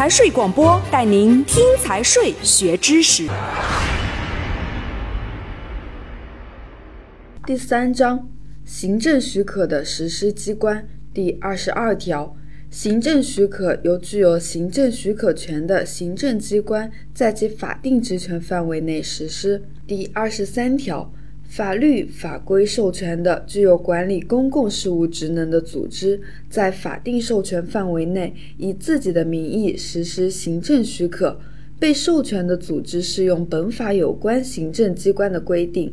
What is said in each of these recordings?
财税广播带您听财税学知识。第三章行政许可的实施机关第二十二条，行政许可由具有行政许可权的行政机关在其法定职权范围内实施。第二十三条。法律法规授权的具有管理公共事务职能的组织，在法定授权范围内以自己的名义实施行政许可，被授权的组织适用本法有关行政机关的规定。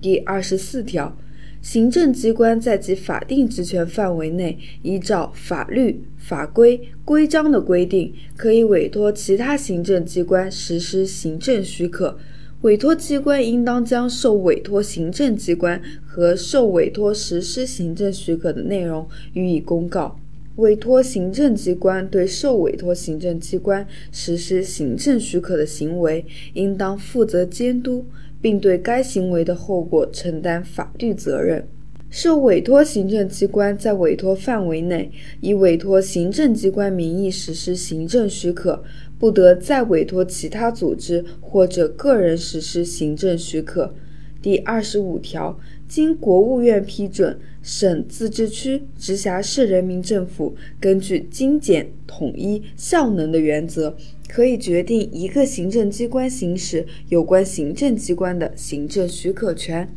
第二十四条，行政机关在其法定职权范围内，依照法律法规规章的规定，可以委托其他行政机关实施行政许可。委托机关应当将受委托行政机关和受委托实施行政许可的内容予以公告。委托行政机关对受委托行政机关实施行政许可的行为，应当负责监督，并对该行为的后果承担法律责任。受委托行政机关在委托范围内，以委托行政机关名义实施行政许可。不得再委托其他组织或者个人实施行政许可。第二十五条，经国务院批准，省、自治区、直辖市人民政府根据精简、统一、效能的原则，可以决定一个行政机关行使有关行政机关的行政许可权。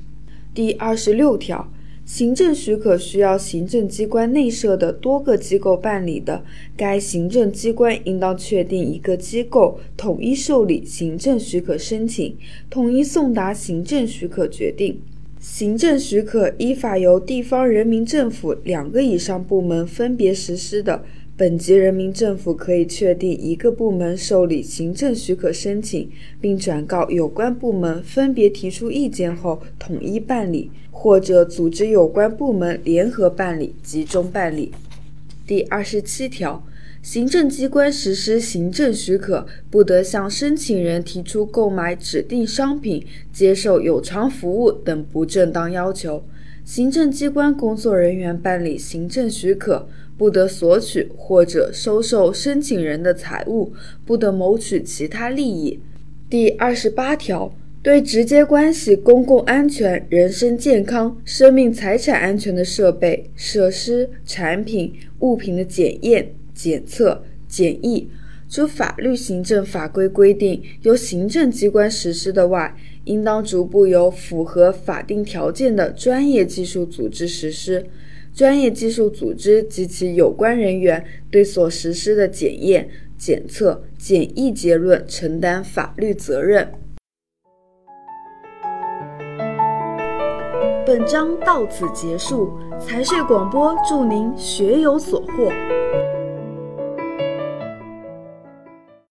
第二十六条。行政许可需要行政机关内设的多个机构办理的，该行政机关应当确定一个机构统一受理行政许可申请，统一送达行政许可决定。行政许可依法由地方人民政府两个以上部门分别实施的，本级人民政府可以确定一个部门受理行政许可申请，并转告有关部门分别提出意见后统一办理。或者组织有关部门联合办理、集中办理。第二十七条，行政机关实施行政许可，不得向申请人提出购买指定商品、接受有偿服务等不正当要求。行政机关工作人员办理行政许可，不得索取或者收受申请人的财物，不得谋取其他利益。第二十八条。对直接关系公共安全、人身健康、生命财产安全的设备、设施、产品、物品的检验、检测、检疫，除法律、行政法规规定由行政机关实施的外，应当逐步由符合法定条件的专业技术组织实施。专业技术组织及其有关人员对所实施的检验、检测、检疫结论承担法律责任。本章到此结束，财税广播祝您学有所获。